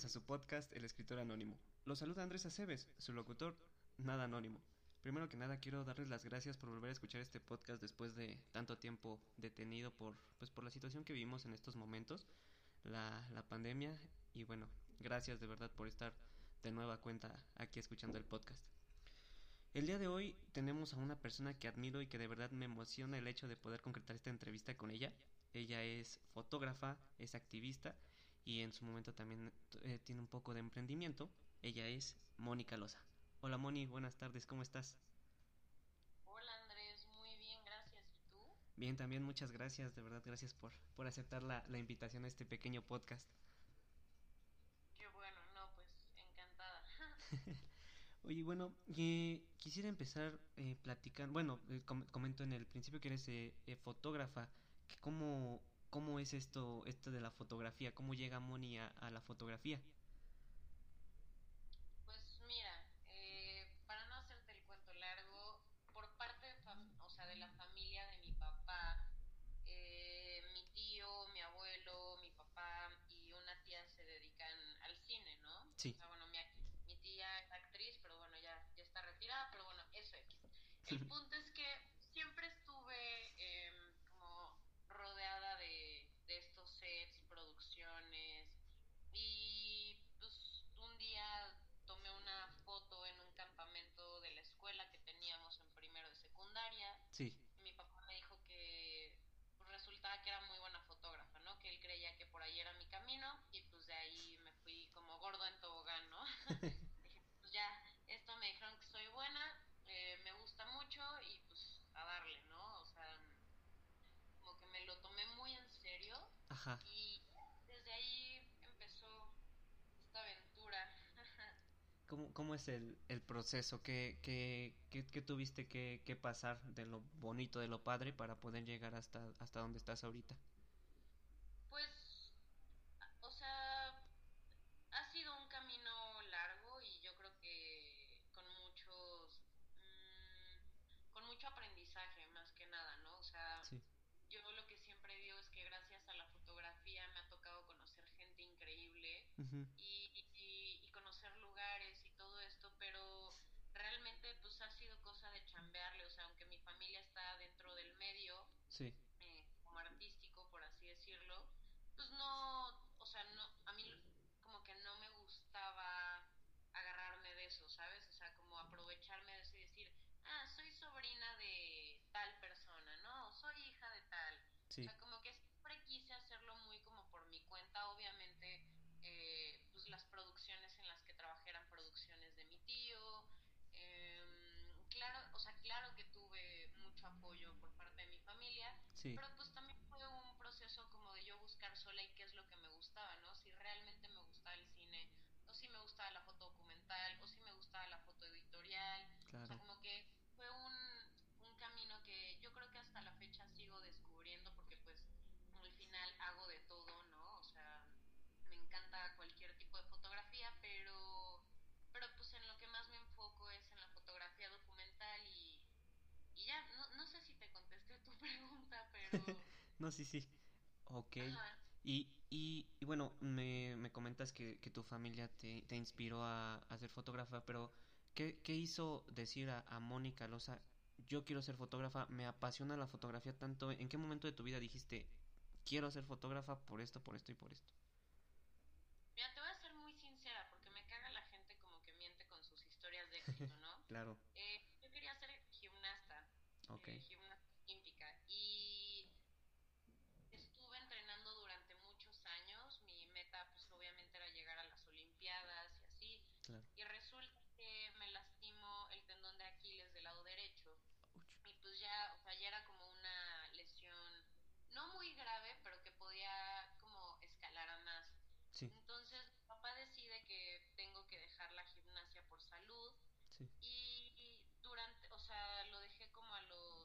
Bienvenidos a su podcast El Escritor Anónimo. Los saluda Andrés Aceves, su locutor, nada anónimo. Primero que nada quiero darles las gracias por volver a escuchar este podcast después de tanto tiempo detenido por, pues, por la situación que vivimos en estos momentos, la, la pandemia. Y bueno, gracias de verdad por estar de nueva cuenta aquí escuchando el podcast. El día de hoy tenemos a una persona que admiro y que de verdad me emociona el hecho de poder concretar esta entrevista con ella. Ella es fotógrafa, es activista y en su momento también eh, tiene un poco de emprendimiento. Ella es Mónica Loza. Hola Moni, buenas tardes, ¿cómo estás? Hola Andrés, muy bien, gracias. ¿Y tú? Bien, también muchas gracias, de verdad, gracias por, por aceptar la, la invitación a este pequeño podcast. Qué bueno, no, pues encantada. Oye, bueno, eh, quisiera empezar eh, platicando, bueno, eh, com comento en el principio que eres eh, eh, fotógrafa, que cómo, ¿Cómo es esto, esto de la fotografía? ¿Cómo llega Moni a, a la fotografía? Pues mira, eh, para no hacerte el cuento largo, por parte de, o sea, de la familia de mi papá, eh, mi tío, mi abuelo, mi papá y una tía se dedican al cine, ¿no? Sí. O sea, bueno, mi, mi tía es actriz, pero bueno, ya, ya está retirada, pero bueno, eso es. El punto es que siempre estuve eh, como rodeada de, de estos sets, producciones, y pues un día tomé una foto en un campamento de la escuela que teníamos en primero de secundaria. Sí. Y mi papá me dijo que pues, resultaba que era muy buena fotógrafa, ¿no? Que él creía que por ahí era mi camino y pues de ahí me fui como gordo en pues ya, esto me dijeron que soy buena, eh, me gusta mucho y pues a darle, ¿no? O sea, como que me lo tomé muy en serio Ajá. y desde ahí empezó esta aventura. ¿Cómo, cómo es el, el proceso? ¿Qué, qué, qué, qué tuviste que, que, pasar de lo bonito, de lo padre, para poder llegar hasta, hasta donde estás ahorita? Pues, o sea, ha sido un camino largo y yo creo que con muchos, mmm, con mucho aprendizaje más que nada, ¿no? O sea, sí. yo lo que siempre digo es que gracias a la fotografía me ha tocado conocer gente increíble uh -huh. y, y, y, conocer lugares y todo esto, pero realmente pues ha sido cosa de chambearle, o sea, aunque mi familia está dentro del medio, sí. eh, como artístico, por así decirlo, pues no, o sea, no, a mí como que no me gustaba agarrarme de eso, ¿sabes? O sea, como aprovecharme de eso y decir, ah, soy sobrina de tal persona, ¿no? Soy hija de tal. Sí. O sea, como que siempre quise hacerlo muy como por mi cuenta, obviamente, eh, pues las producciones en las que trabajé eran producciones de mi tío. Eh, claro, o sea, claro que tuve mucho apoyo por parte de mi familia, sí pues también fue un proceso como de yo buscar sola y qué es lo que me gustaba, ¿no? Si realmente me gustaba el cine, o si me gustaba la foto documental, o si me gustaba la foto editorial. Claro. O sea, como que fue un, un camino que yo creo que hasta la fecha sigo descubriendo porque pues al final hago de todo, ¿no? O sea, me encanta cualquier tipo de fotografía, pero pero pues en lo que más me enfoco es en la fotografía documental y, y ya, no, no sé si te contesté tu pregunta, pero... no, sí, sí. Ok. Y, y, y, bueno, me, me comentas que, que, tu familia te, te inspiró a, a, ser fotógrafa, pero ¿qué, qué hizo decir a, a Mónica Loza, yo quiero ser fotógrafa, me apasiona la fotografía tanto? ¿En qué momento de tu vida dijiste, quiero ser fotógrafa por esto, por esto y por esto? Mira, te voy a ser muy sincera porque me caga la gente como que miente con sus historias de éxito, ¿no? claro. Eh, yo quería ser gimnasta, okay. eh, gimnasta olímpica y estuve entrenando durante muchos años. Mi meta, pues obviamente era llegar a las Olimpiadas y así. Claro. Y resulta que me lastimo el tendón de Aquiles del lado derecho. Uch. Y pues ya, o sea, ya era como una lesión no muy grave, pero que podía como escalar a más. Sí. Entonces, mi papá decide que tengo que dejar la gimnasia por salud. Sí. Y, y durante, o sea, lo dejé como a los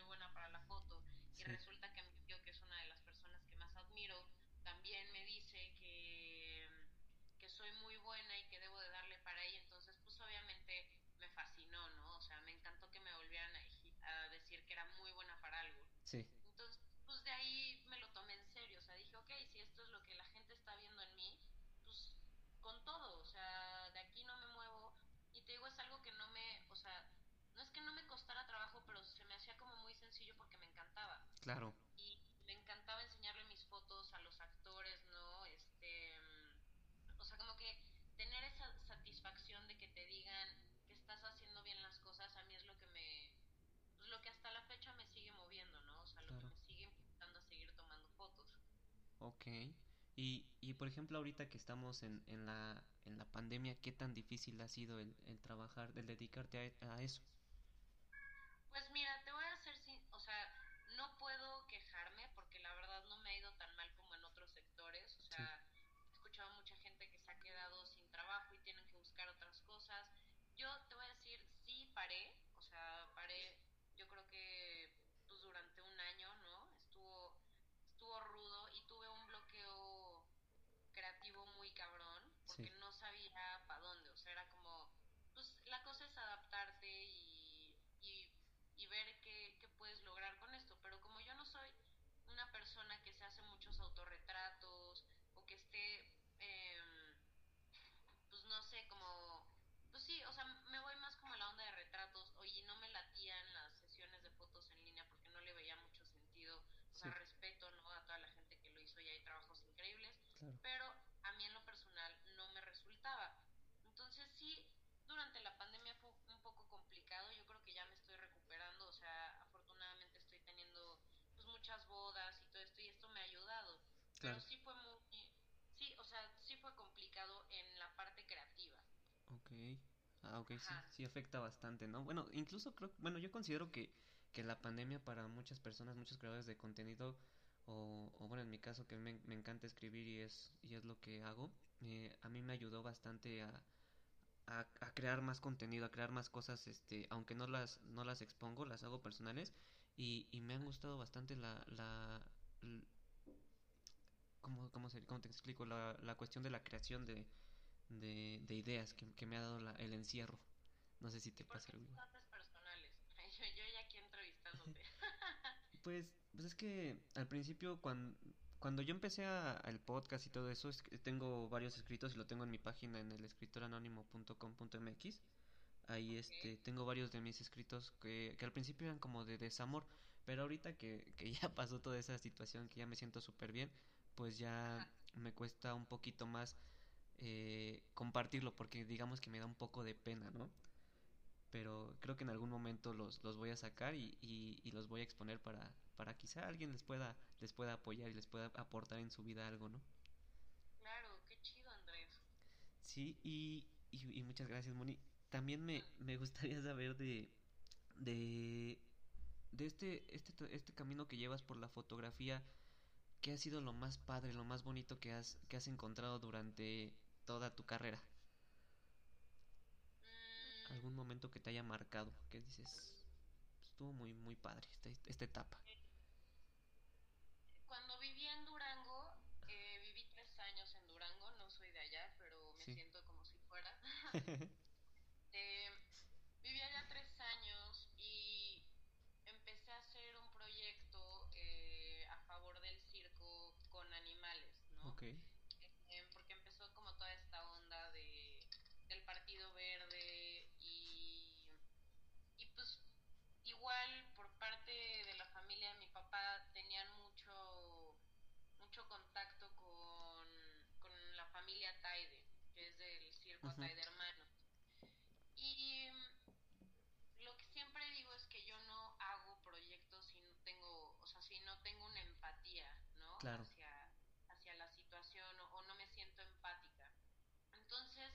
buena para la foto y resulta que mi tío, que es una de las personas que más admiro, también me dice que, que soy muy buena y que debo de darle para ella, entonces pues obviamente me fascinó, ¿no? O sea, me encantó que me volvieran a, a decir que era muy buena para algo. Sí. Entonces, pues de ahí me lo tomé en serio, o sea, dije, ok, si esto es lo que la gente está viendo en mí, pues con todo, o sea, de aquí no me muevo y te digo, es algo que no me, o sea, no es que no me costara trabajo, pero se me hacía como muy sencillo porque me encantaba. Claro. Y me encantaba enseñarle mis fotos a los actores, ¿no? Este, o sea, como que tener esa satisfacción de que te digan que estás haciendo bien las cosas, a mí es lo que me, pues lo que hasta la fecha me sigue moviendo, ¿no? O sea, lo que me sigue impulsando a seguir tomando fotos. Ok. Y, y por ejemplo, ahorita que estamos en, en, la, en la pandemia, ¿qué tan difícil ha sido el, el trabajar, el dedicarte a, a eso? Pues mira, te voy a hacer, sin, o sea, no puedo quejarme porque la verdad no me ha ido tan mal como en otros sectores. O sea, sí. he escuchado mucha gente que se ha quedado sin trabajo y tienen que buscar otras cosas. Yo te voy a decir, sí paré, o sea, paré, yo creo que pues durante un año, ¿no? Estuvo, estuvo rudo y tuve un bloqueo creativo muy cabrón porque sí. no sabía para dónde. O sea, era como, pues la cosa es adaptarte y, y y ver qué, qué, puedes lograr con esto. Pero como yo no soy una persona que se hace muchos autorretratos o que esté, eh, pues no sé, como, pues sí, o sea, me voy más como a la onda de retratos. Oye, no me latían las sesiones de fotos en línea porque no le veía mucho sentido. O sea, sí. respeto ¿no? a toda la gente que lo hizo y hay trabajos increíbles. Claro. Pero a mí en lo personal no me resultaba. Entonces sí, durante la pandemia fue un poco complicado. Yo creo que ya me estoy recuperando. O sea, afortunadamente estoy teniendo pues muchas bodas y todo esto y esto me ha ayudado. Claro. Pero sí fue muy, sí, o sea, sí fue complicado en la parte creativa. Ok. Ah, ok, sí, sí afecta bastante, ¿no? Bueno, incluso creo, bueno, yo considero que, que la pandemia para muchas personas, muchos creadores de contenido, o, o bueno, en mi caso que me, me encanta escribir y es, y es lo que hago, eh, a mí me ayudó bastante a, a, a, crear más contenido, a crear más cosas, este, aunque no las, no las expongo, las hago personales y, y me han gustado bastante la, la, la ¿cómo, cómo, se, cómo te explico? La, la cuestión de la creación de, de, de ideas que, que, me ha dado la, el encierro. No sé si te pasa algo. personales? Yo, yo ya aquí entrevistándote. pues, pues es que al principio cuando cuando yo empecé a, el podcast y todo eso, es, tengo varios escritos y lo tengo en mi página en el escritoranónimo.com.mx. Ahí este, tengo varios de mis escritos que, que al principio eran como de desamor, pero ahorita que, que ya pasó toda esa situación, que ya me siento súper bien, pues ya me cuesta un poquito más eh, compartirlo, porque digamos que me da un poco de pena, ¿no? Pero creo que en algún momento los, los voy a sacar y, y, y los voy a exponer para, para quizá alguien les pueda les pueda apoyar y les pueda aportar en su vida algo, ¿no? Claro, qué chido, Andrés. Sí, y, y, y muchas gracias, Moni. También me, me gustaría saber de, de, de este, este, este camino que llevas por la fotografía, ¿qué ha sido lo más padre, lo más bonito que has, que has encontrado durante toda tu carrera? Mm. ¿Algún momento que te haya marcado? Que dices, estuvo muy, muy padre esta, esta etapa. Cuando viví en Durango, eh, viví tres años en Durango, no soy de allá, pero me sí. siento como si fuera. eh, viví allá tres años y empecé a hacer un proyecto eh, a favor del circo con animales, ¿no? Okay. Eh, porque empezó como toda esta onda de, del Partido Verde y, y pues igual por parte de la familia de mi papá tenían mucho mucho contacto con, con la familia Taide, que es del circo uh -huh. Taide Hermanos. Y lo que siempre digo es que yo no hago proyectos si no tengo, o sea, si no tengo una empatía, ¿no? Claro. Hacia, hacia la situación o, o no me siento empática. Entonces,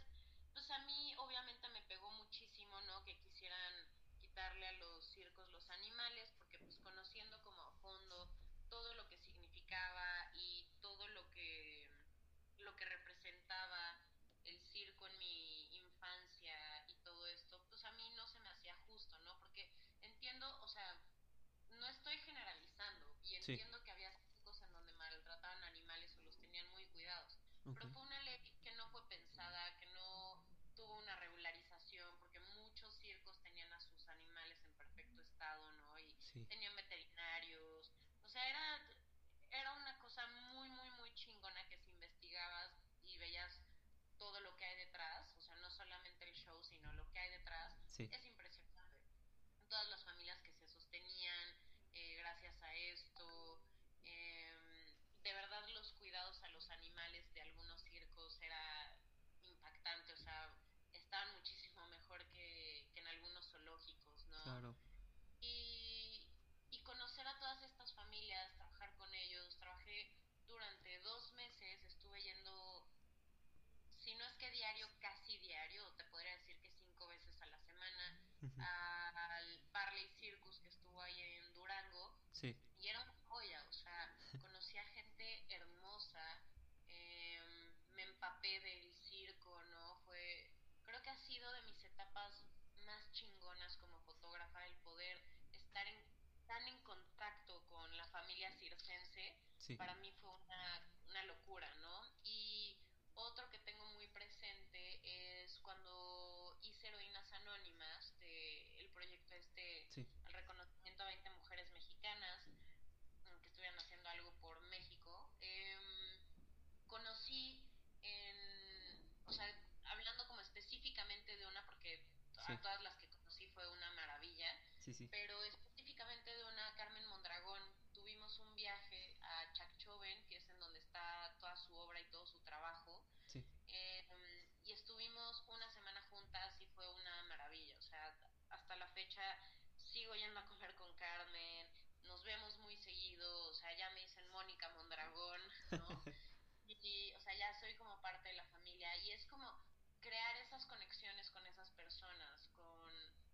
pues a mí obviamente me pegó muchísimo, ¿no? Que quisieran darle a los circos los animales, porque pues conociendo como a fondo todo lo que significaba y todo lo que lo que representaba el circo en mi infancia y todo esto, pues a mí no se me hacía justo, ¿no? Porque entiendo, o sea, no estoy es impresionante. Todas las familias que se sostenían eh, gracias a esto. Em, de verdad los cuidados a los animales de algunos circos era impactante, o sea, estaban muchísimo mejor que, que en algunos zoológicos, ¿no? Claro. Y, y conocer a todas estas familias, trabajar con ellos, trabajé durante dos meses, estuve yendo, si no es que diario, casi diario, te podría decir que cinco veces a la semana, al Parley Circus que estuvo ahí en Durango. Sí. Y era una joya, o sea, conocí a gente hermosa, em, me empapé del circo, ¿no? Fue, creo que ha sido de mis etapas más chingonas como fotógrafa el poder estar en, tan en contacto con la familia circense. Para mí fue una, una locura, ¿no? Y otro que tengo muy presente es cuando hice Heroínas Anónimas, de el proyecto este, el reconocimiento a 20 mujeres mexicanas mm, que estuvieran haciendo algo por México. Em, conocí en, o sea, hablando como específicamente de una, porque a todas las que pero específicamente de una Carmen Mondragón. Tuvimos un viaje a Chacchoven, que es en donde está toda su obra y todo su trabajo. Em, y estuvimos una semana juntas y fue una maravilla. O sea, hasta la fecha sigo yendo a comer con Carmen, nos vemos muy seguido, o sea, ya me dicen Mónica Mondragón, ¿no? y, o sea, ya soy como parte de la familia y es como crear esas conexiones con esas personas, con,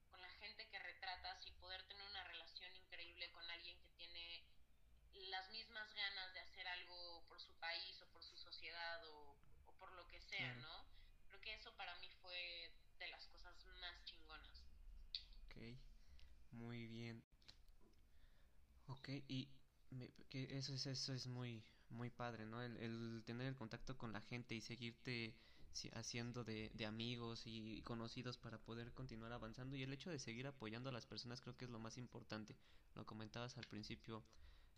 con la gente que retratas y poder tener una relación increíble con alguien que tiene las mismas ganas de hacer algo por su país o por su sociedad o, por lo que sea, ¿no? Creo que eso para mí fue de las cosas más chingonas. Ok, muy bien. Ok, y que eso es, eso es muy, muy padre, ¿no? El, el, tener el contacto con la gente y seguirte haciendo de, de, amigos y conocidos para poder continuar avanzando y el hecho de seguir apoyando a las personas creo que es lo más importante. Lo comentabas al principio,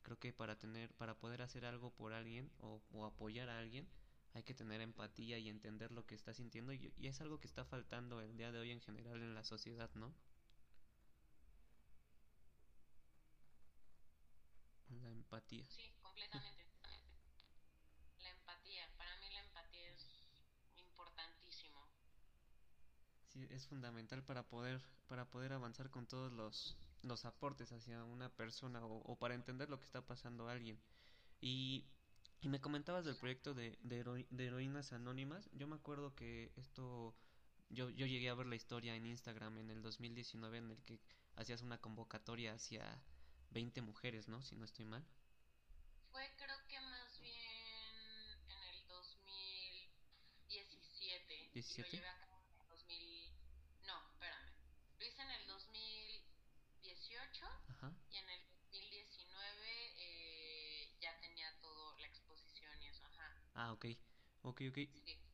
creo que para tener, para poder hacer algo por alguien o, o apoyar a alguien, hay que tener empatía y entender lo que está sintiendo y, y, es algo que está faltando el día de hoy en general en la sociedad, ¿no? La empatía. Sí, completamente. la empatía, para mí la empatía es importantísimo. Sí, es fundamental para poder para poder avanzar con todos los los aportes hacia una persona o, o para entender lo que está pasando a alguien. Y y me comentabas del proyecto de, de, de, heroínas anónimas. Yo me acuerdo que esto, yo, yo llegué a ver la historia en Instagram en el 2019 en el que hacías una convocatoria hacia 20 mujeres, ¿no? Si no estoy mal. Fue creo que más bien en el 2017. ¿17? Lo llevé a cabo en el 2000... No, espérame. Lo hice en el 2018 Ajá. y en el 2019 eh, ya tenía todo, la exposición y eso, ajá. Ah, ok. Ok, ok.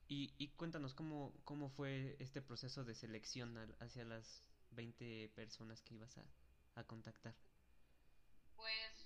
Y, y cuéntanos cómo, cómo fue este proceso de selección hacia las 20 personas que ibas a, a contactar. Pues,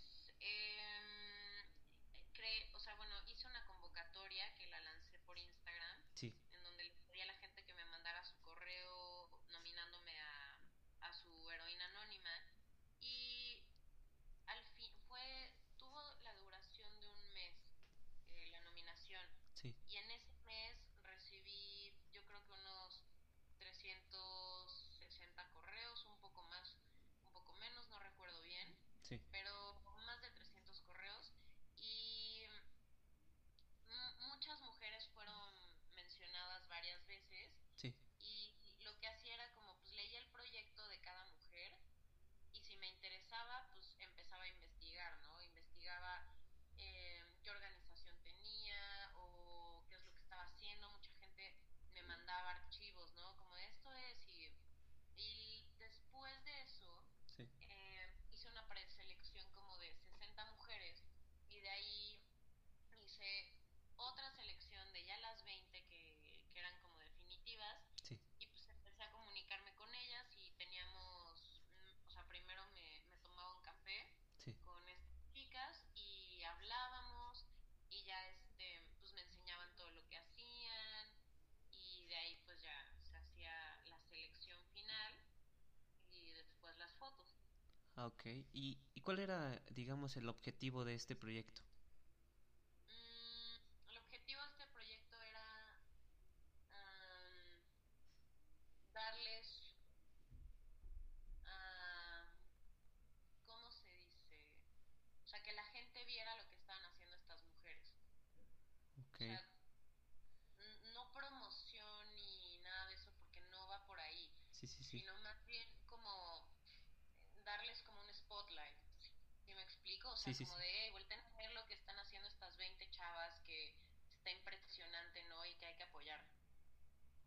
Ah, ok. ¿Y, ¿Y cuál era, digamos, el objetivo de este proyecto?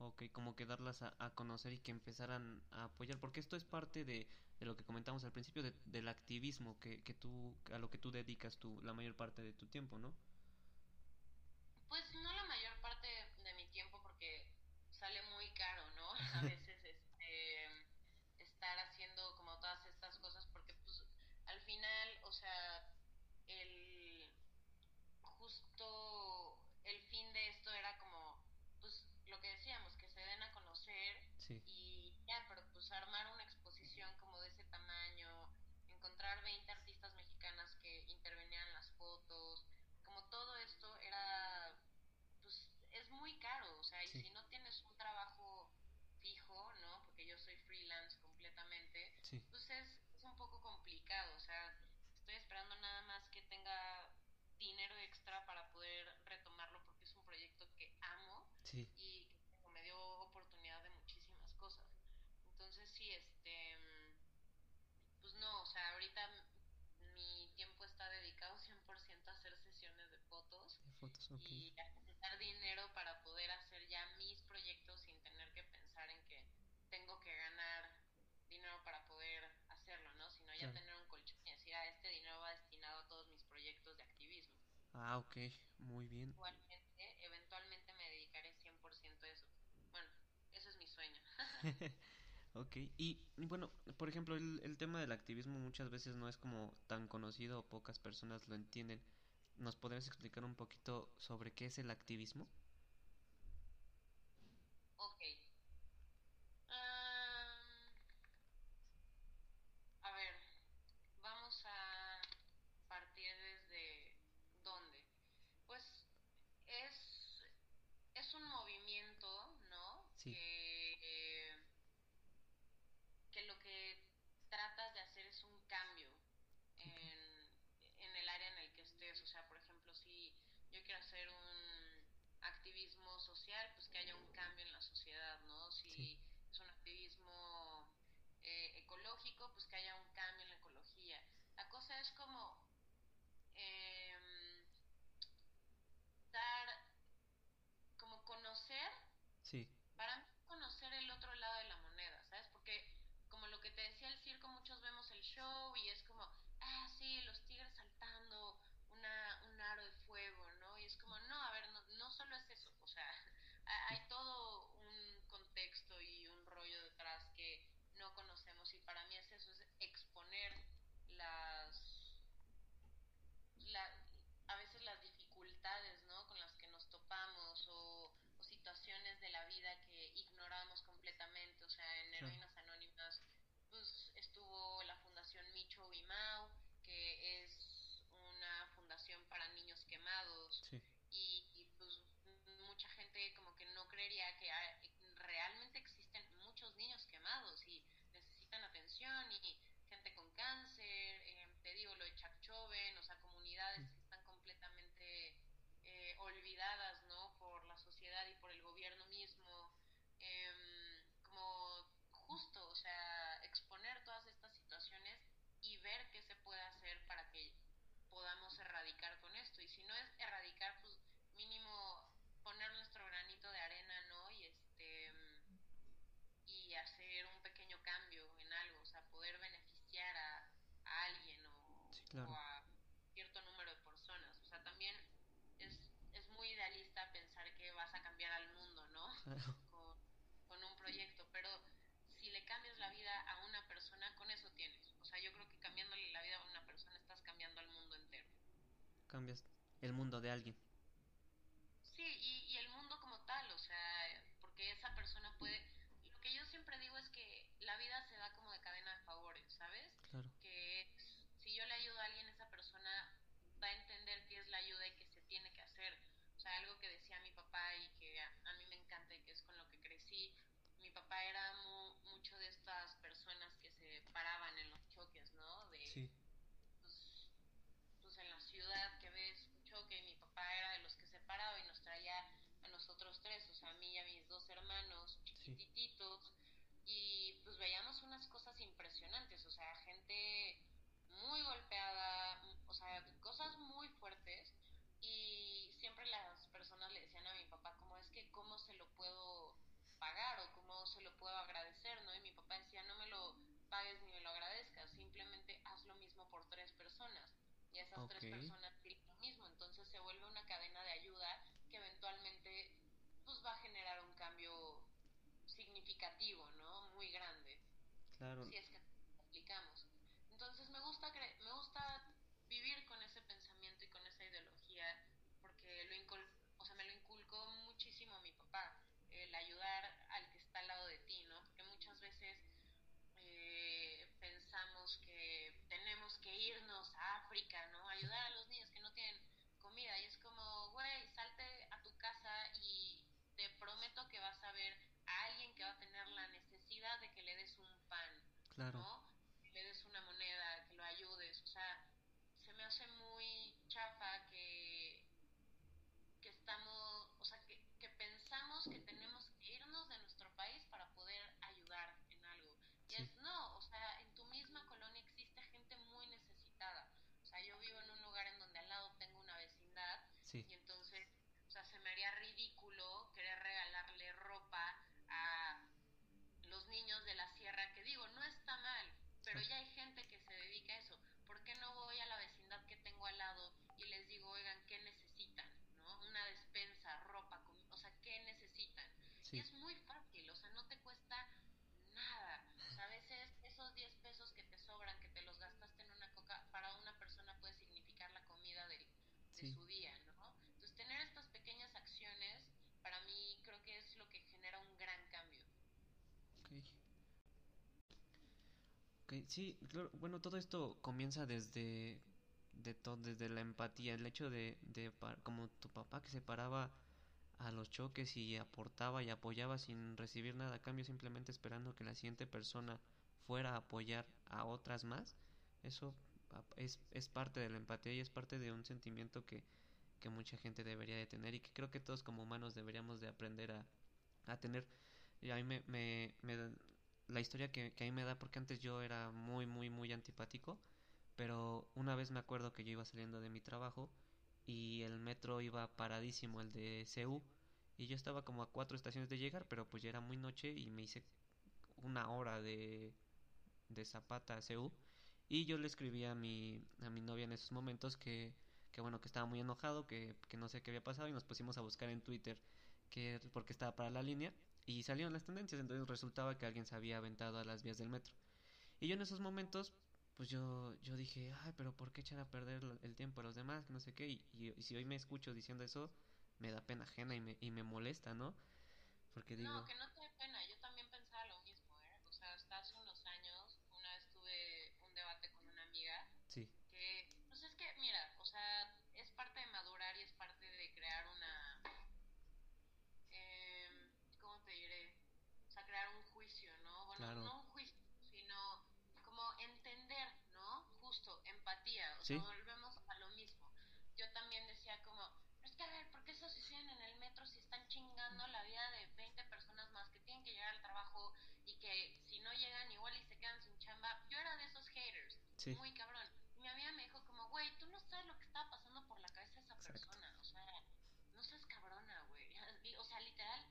Ok, como que darlas a, conocer y que empezaran a apoyar, porque esto es parte de, lo que comentamos al principio del activismo que, que, tú, a lo que tú dedicas tu, la mayor parte de tu tiempo, ¿no? y acumular dinero para poder hacer ya mis proyectos sin tener que pensar en que tengo que ganar dinero para poder hacerlo, ¿no? Sino ya tener un colchón y decir, ah, este dinero va destinado a todos mis proyectos de activismo. Ah, ok, muy bien. Igualmente, eventualmente me dedicaré 100% a eso. Bueno, eso es mi sueño. ok, y bueno, por ejemplo, el, el tema del activismo muchas veces no es como tan conocido o pocas personas lo entienden nos podrías explicar un poquito sobre qué es el activismo? un activismo social, pues que haya un cambio en la sociedad, ¿no? Si es un activismo eh, ecológico, pues que haya un cambio en la ecología. La cosa es como claro. o a cierto número de personas. O sea, también es, es muy idealista pensar que vas a cambiar al mundo, ¿no? Claro. Con, con un proyecto, pero si le cambias la vida a una persona, con eso tienes. O sea, yo creo que cambiándole la vida a una persona estás cambiando al mundo entero. Cambias el mundo de alguien. Otras personas tienen lo mismo. Entonces se vuelve una cadena de ayuda que eventualmente pues va a generar un cambio significativo, ¿no? Muy grande. Claro. Si es que aplicamos. Entonces me gusta me gusta vivir con ese pensamiento y con esa ideología porque lo o sea, me lo inculcó muchísimo mi papá, el ayudar al que está al lado de ti, ¿no? Porque muchas veces eh, pensamos que tenemos que irnos a África, ¿no? Ayudar a los niños que no tienen comida y es como, güey, salte a tu casa y te prometo que vas a ver a alguien que va a tener la necesidad de que le des un pan, claro. ¿no? Que le des una moneda, que lo ayudes, o sea, se me hace muy chafa que, que estamos, o sea, que, que pensamos que tenemos que irnos de nuestro país para poder ayudar en algo. Y es, no, o sea, en tu misma colonia existe gente muy necesitada. O sea, yo vivo en un lugar en donde al lado tengo una vecindad y entonces, o sea, se me haría ridículo querer regalarle ropa a los niños de la sierra, que digo, no está mal, pero ya hay gente que se dedica a eso. ¿Por qué no voy a la vecindad que tengo al lado y les digo, oigan, ¿qué necesitan? ¿No? Una despensa, ropa, o sea, ¿qué necesitan? Y es muy fácil, o sea, no te cuesta nada. O sea, a veces esos 10 pesos que te sobran, que te los gastaste en una coca, para una persona puede significar la comida de, de su día, ¿no? Entonces, tener estas pequeñas acciones, para mí creo que es lo que genera un gran cambio. Okay, sí, claro, bueno, todo esto comienza desde de todo, desde la empatía, el hecho de, de como tu papá que se paraba a los choques y aportaba y apoyaba sin recibir nada a cambio, simplemente esperando que la siguiente persona fuera a apoyar a otras más, eso es, es parte de la empatía y es parte de un sentimiento que, que mucha gente debería de tener y que creo que todos como humanos deberíamos de aprender a, a tener. Y a mí me, me, me, la historia que, que a mí me da, porque antes yo era muy, muy, muy antipático, pero una vez me acuerdo que yo iba saliendo de mi trabajo y el metro iba paradísimo, el de CU, y yo estaba como a cuatro estaciones de llegar, pero pues ya era muy noche y me hice una hora de, de Zapata a CU, y yo le escribí a mi, a mi novia en esos momentos que, que bueno, que estaba muy enojado, que, que no sé qué había pasado, y nos pusimos a buscar en Twitter que porque estaba para la línea y salieron las tendencias, entonces resultaba que alguien se había aventado a las vías del metro. Y yo en esos momentos, pues yo, yo dije, ay, pero ¿por qué echar a perder el tiempo a los demás? No sé qué, y, y, si hoy me escucho diciendo eso, me da pena ajena y me, y me molesta, ¿no? Porque digo... No, que no te pena, yo también pensaba lo mismo, ¿eh? O sea, hasta hace unos años, una vez tuve un debate con una amiga. Sí. Que, pues es que, mira, o sea, es parte de madurar y es parte de crear una crear un juicio, ¿no? Bueno, no un juicio, sino como entender, ¿no? Justo, volvemos a lo mismo. Yo también decía como, es que a ver, ¿por qué se suicidan en el metro si están chingando la vida de 20 personas más que tienen que llegar al trabajo y que si no llegan igual y se quedan sin chamba? Yo era de esos haters, muy cabrón. Y mi amiga me dijo como, güey, tú no sabes lo que estaba pasando por la cabeza de esa persona, o sea, no seas cabrona, güey. O sea, literal,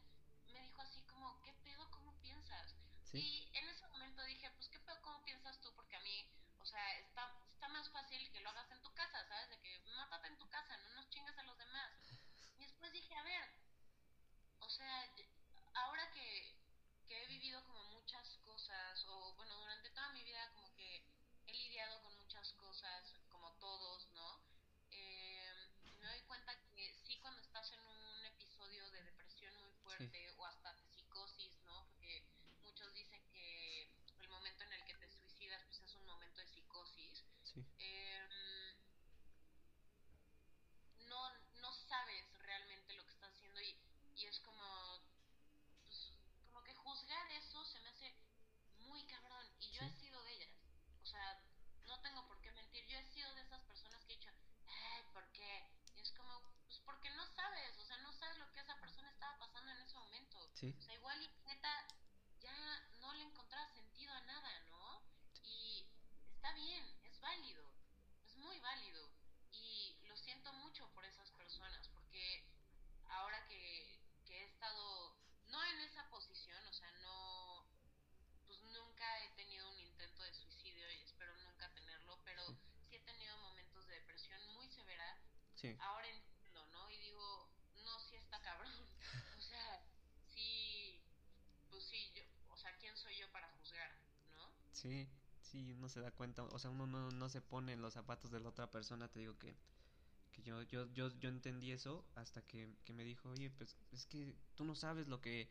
me dijo así como, ¿qué pedo? ¿Cómo piensas? Y en ese momento dije, pues, ¿qué pedo? ¿Cómo piensas tú? Porque a mí, o sea, está, está más fácil que lo hagas en tu casa, ¿sabes? De que mátate en tu casa, no nos chingas a los demás. Y después dije, a ver, o sea, ahora que, que he vivido como muchas cosas, o bueno, durante toda mi vida como que he lidiado con muchas cosas, como todos, ¿no? Eh, me doy cuenta que sí, cuando estás en un episodio de depresión muy fuerte o hasta de psicosis, ¿no? Porque muchos dicen que el momento en el que te suicidas pues es un momento de psicosis. Em, no, no sabes realmente lo que estás haciendo y, y es como, pues, como que juzgar eso se me hace muy cabrón y yo he sido de ellas. O sea, no tengo por qué mentir, yo he sido de esas personas que he dicho, ay, ¿por qué? Y es como, pues porque no sabes, o sea, no sabes lo que esa persona estaba pasando en ese momento. O sea, igual y neta ya no le encontraba sentido a nada, ¿no? Y está bien, es válido, es muy válido. Y lo siento mucho por esas personas, porque ahora que, que he estado, no en esa posición, o sea, no, pues nunca he tenido un intento de suicidio y espero nunca tenerlo, pero sí, he tenido momentos de depresión muy Sí, sí, uno se da cuenta, o sea, uno no, no se pone en los zapatos de la otra persona, te digo que, que yo, yo, yo, yo entendí eso hasta que, que me dijo, oye, pues es que tú no sabes lo que,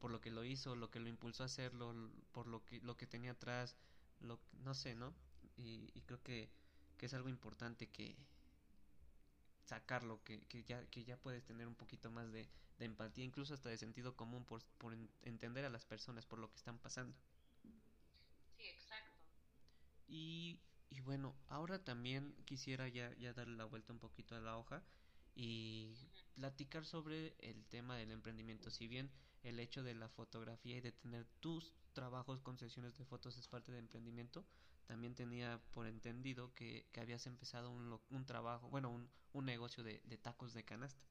por lo que lo hizo, lo que lo impulsó a hacerlo, por lo que, lo que tenía atrás, lo, no sé, ¿no? Y, creo que, que es algo importante que sacarlo, que, que, ya, que ya puedes tener un poquito más de, de empatía, incluso hasta de sentido común por, por entender a las personas, por lo que están pasando. Y, y bueno, ahora también quisiera ya, ya darle la vuelta un poquito a la hoja y platicar sobre el tema del emprendimiento. Si bien el hecho de la fotografía y de tener tus trabajos con sesiones de fotos es parte de emprendimiento, también tenía por entendido que, que habías empezado un, un trabajo, bueno, un, un negocio de, de tacos de canasta.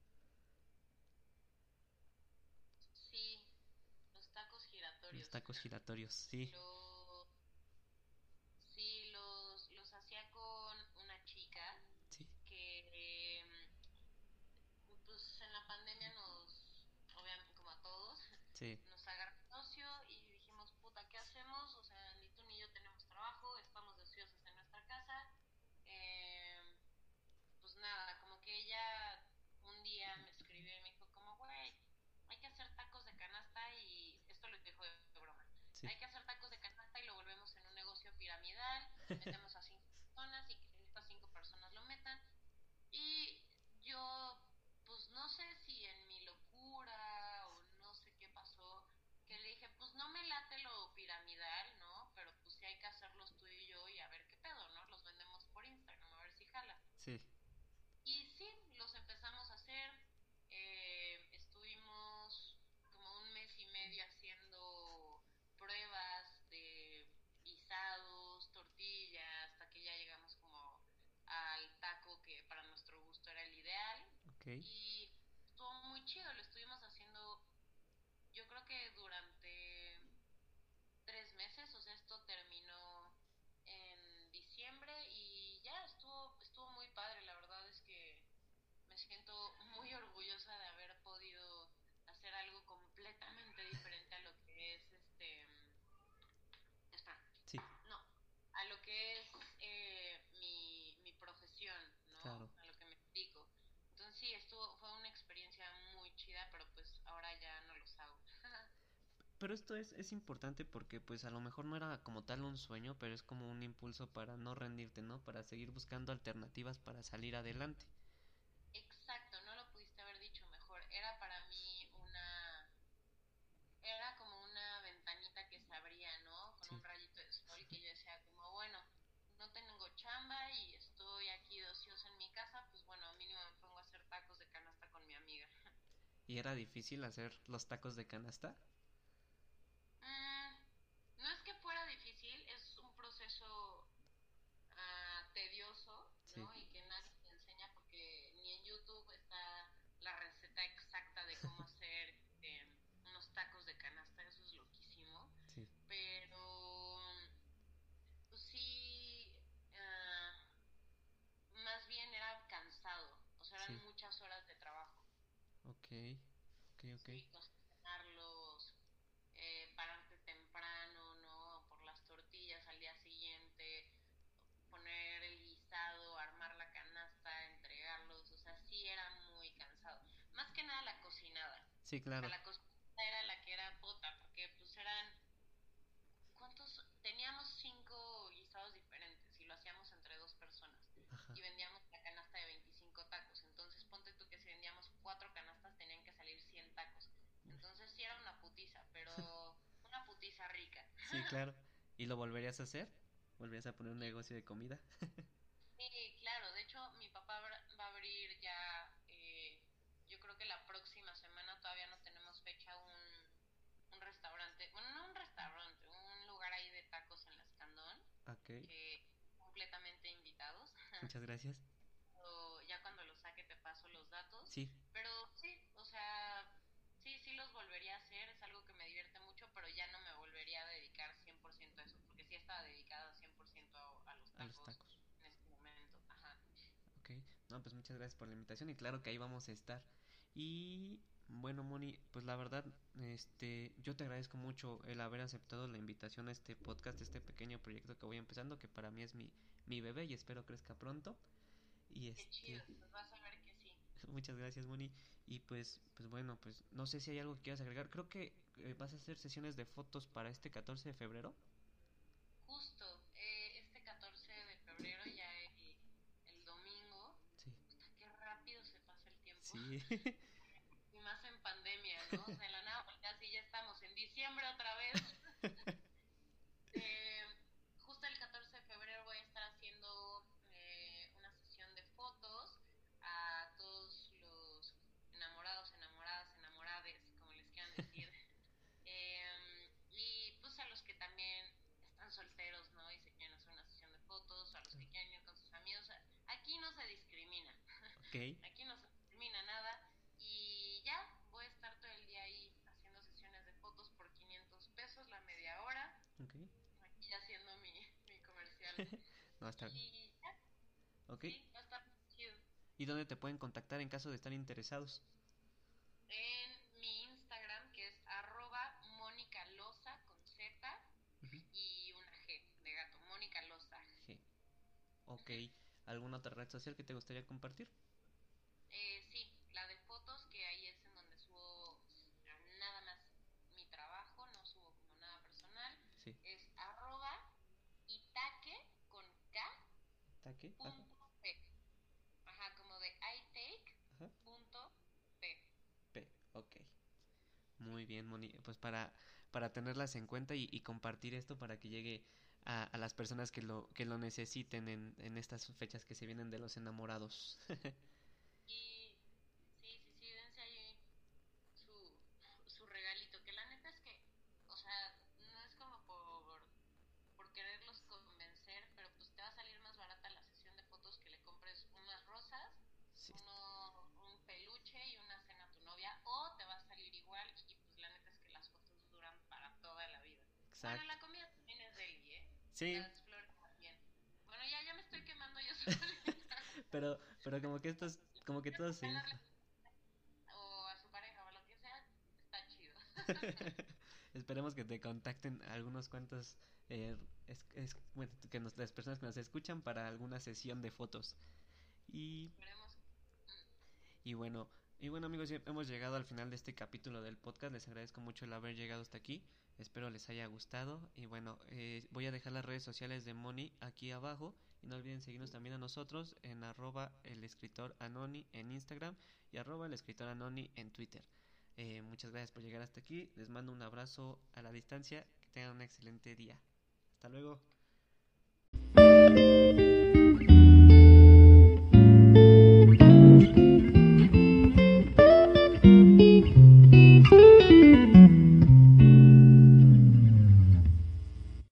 Sí, los tacos giratorios. Los tacos giratorios, sí, los, los hacía con una chica Sí, que eh, pues en la pandemia nos, obviamente como a todos, sí, nos agarró socio y dijimos, puta, ¿qué hacemos? O sea, ni tú ni yo tenemos trabajo, estamos deseosos en nuestra casa. Eh, pues nada, como que ella un día me escribió y me dijo como, güey, hay que hacer tacos de canasta y esto lo dijo de broma. sí. Hay que hacer tacos de canasta y lo volvemos en un negocio piramidal, metemos a cinco personas y que estas cinco personas lo metan. Y yo, pues no sé si en mi locura o no sé qué pasó, que le dije, pues no me late lo piramidal, ¿no? Pero pues sí hay que hacerlos tú y yo y a ver qué pedo, ¿no? Los vendemos por Instagram, a ver si jala. sí, Y sí, los empezamos a hacer. eh, estuvimos como un mes y medio haciendo pruebas de guisados, tortillas, hasta que ya llegamos como al taco que para nuestro gusto era el ideal. ok, Y estuvo muy chido, lo estuvimos haciendo yo creo que durante tres meses, o sea, esto terminó en diciembre y ya estuvo, estuvo muy padre, la verdad es que me siento muy orgullosa de haber podido hacer algo completamente diferente a lo que es este espera, sí, no, a lo que es eh, mi, mi profesión, ¿no? Claro. A lo que me dedico. Entonces sí, estuvo, fue una experiencia muy chida, pero pues ahora ya no los hago. Pero esto es, es importante porque pues a lo mejor no era como tal un sueño, pero es como un impulso para no rendirte, ¿no? Para seguir buscando alternativas para salir adelante. Exacto, no lo pudiste haber dicho mejor. Era para mí una... Era como una ventanita que se abría, ¿no? Con Sí. un rayito de sol que yo decía como, bueno, no tengo chamba y estoy aquí de ocioso en mi casa, pues bueno, mínimo me pongo a hacer tacos de canasta con mi amiga. ¿Y era difícil hacer los tacos de canasta? Mm, no es que fuera difícil, es un proceso ah, tedioso, ¿no? Sí. Y que nadie te enseña porque ni en YouTube está la receta exacta de cómo hacer este, unos tacos de canasta, eso es loquísimo. Sí, Pero, pues sí, ah, más bien era cansado, o sea, eran Sí. muchas horas de trabajo. Ok, ok. Sí, cocinarlos, eh, pararte temprano, ¿no? Por las tortillas al día siguiente, poner el guisado, armar la canasta, entregarlos, o sea, sí era muy cansado. Más que nada la cocinada. Sí, O claro. sea, la cocinada era la que era puta, porque pues eran... ¿Cuántos? Teníamos cinco guisados diferentes y lo hacíamos entre dos personas Ajá. y vendíamos la canasta de 25 tacos. Entonces, ponte tú que si vendíamos cuatro canastas tenían que salir 100 tacos. Entonces, sí era una putiza, pero una putiza rica. Sí, claro. ¿Y lo volverías a hacer? ¿Volverías a poner un negocio de comida? Sí, claro. De hecho, mi papá va a abrir ya, eh, yo creo que la próxima semana todavía no tenemos fecha un, un restaurante, bueno, no un restaurante, un lugar ahí de tacos en la Escandón, Ok, que completamente invitados. muchas gracias. O ya cuando lo saque te paso los datos. Sí, Pero sí, o sea, sí, sí los volvería a hacer, es algo que me divierte mucho, pero ya no me volvería a dedicar 100% a eso, porque sí estaba dedicada 100% a, a los a tacos los tacos. en este momento. Ajá. Ok, no, pues muchas gracias por la invitación y claro que ahí vamos a estar. Y Bueno, Moni, pues la verdad, este, yo te agradezco mucho el haber aceptado la invitación a este podcast, este pequeño proyecto que voy empezando, que para mí es mi, mi bebé y espero crezca pronto. Y este, Qué chido, pues vas a ver que sí. Muchas gracias, Moni. Y pues, pues bueno, pues no sé si hay algo que quieras agregar. Creo que eh, vas a hacer sesiones de fotos para este 14 de febrero. Justo, eh, este 14 de febrero ya eh, el domingo. Sí. Qué rápido se pasa el tiempo. Sí. ¿no? de la nada, así ya estamos en diciembre otra vez. eh, justo el 14 de febrero voy a estar haciendo eh, una sesión de fotos a todos los enamorados, enamoradas, enamorades, como les quieran decir. eh, y pues a los que también están solteros, ¿no? Y se quieren hacer una sesión de fotos, a los que quieren ir con sus amigos. Aquí no se discrimina. Okay. Aquí haciendo mi, mi comercial. no, está bien. Y ya. Ok. Sí, va a estar chido. ¿Y dónde te pueden contactar en caso de estar interesados? En mi Instagram, que es arroba Mónica Loza con Z uh -huh. y una G de gato, Mónica Loza. G. Ok. ¿Alguna otra red social que te gustaría compartir? Eh, sí, la de fotos, que ahí es en donde subo nada más mi trabajo, no subo como nada personal. Sí. Es arroba itaque con K. Itaque. Punto P. Ajá, como de I take Ajá. punto P. P, ok. Muy bien, Moni. Pues para, para tenerlas en cuenta y, y compartir esto para que llegue a, a, las personas que lo, que lo necesiten en, en estas fechas que se vienen de los enamorados. y sí, sí, sí, dense ahí su, su regalito. Que la neta es que, o sea, no es como por, por quererlos convencer, pero pues te va a salir más barata la sesión de fotos que le compres unas rosas, sí. uno, un peluche y una cena a tu novia, o te va a salir igual y pues la neta es que las fotos duran para toda la vida. Exacto. Bueno, la comida también es deli, ¿eh? Sí. Las flores también. Bueno, ya, ya me estoy quemando yo solita. pero, pero como que estos, como que todos sí. O a su pareja o lo que sea, está chido. Esperemos que te contacten algunos cuantos eh, es, que nos, las personas que nos escuchan para alguna sesión de fotos. Y, Esperemos. y bueno, y bueno amigos, hemos llegado al final de este capítulo del podcast. Les agradezco mucho el haber llegado hasta aquí. Espero les haya gustado. Y bueno, eh, voy a dejar las redes sociales de Moni aquí abajo. Y no olviden seguirnos también a nosotros en arroba el escritor en Instagram y arroba el escritor en Twitter. Eh, muchas gracias por llegar hasta aquí. Les mando un abrazo a la distancia. Que tengan un excelente día. Hasta luego.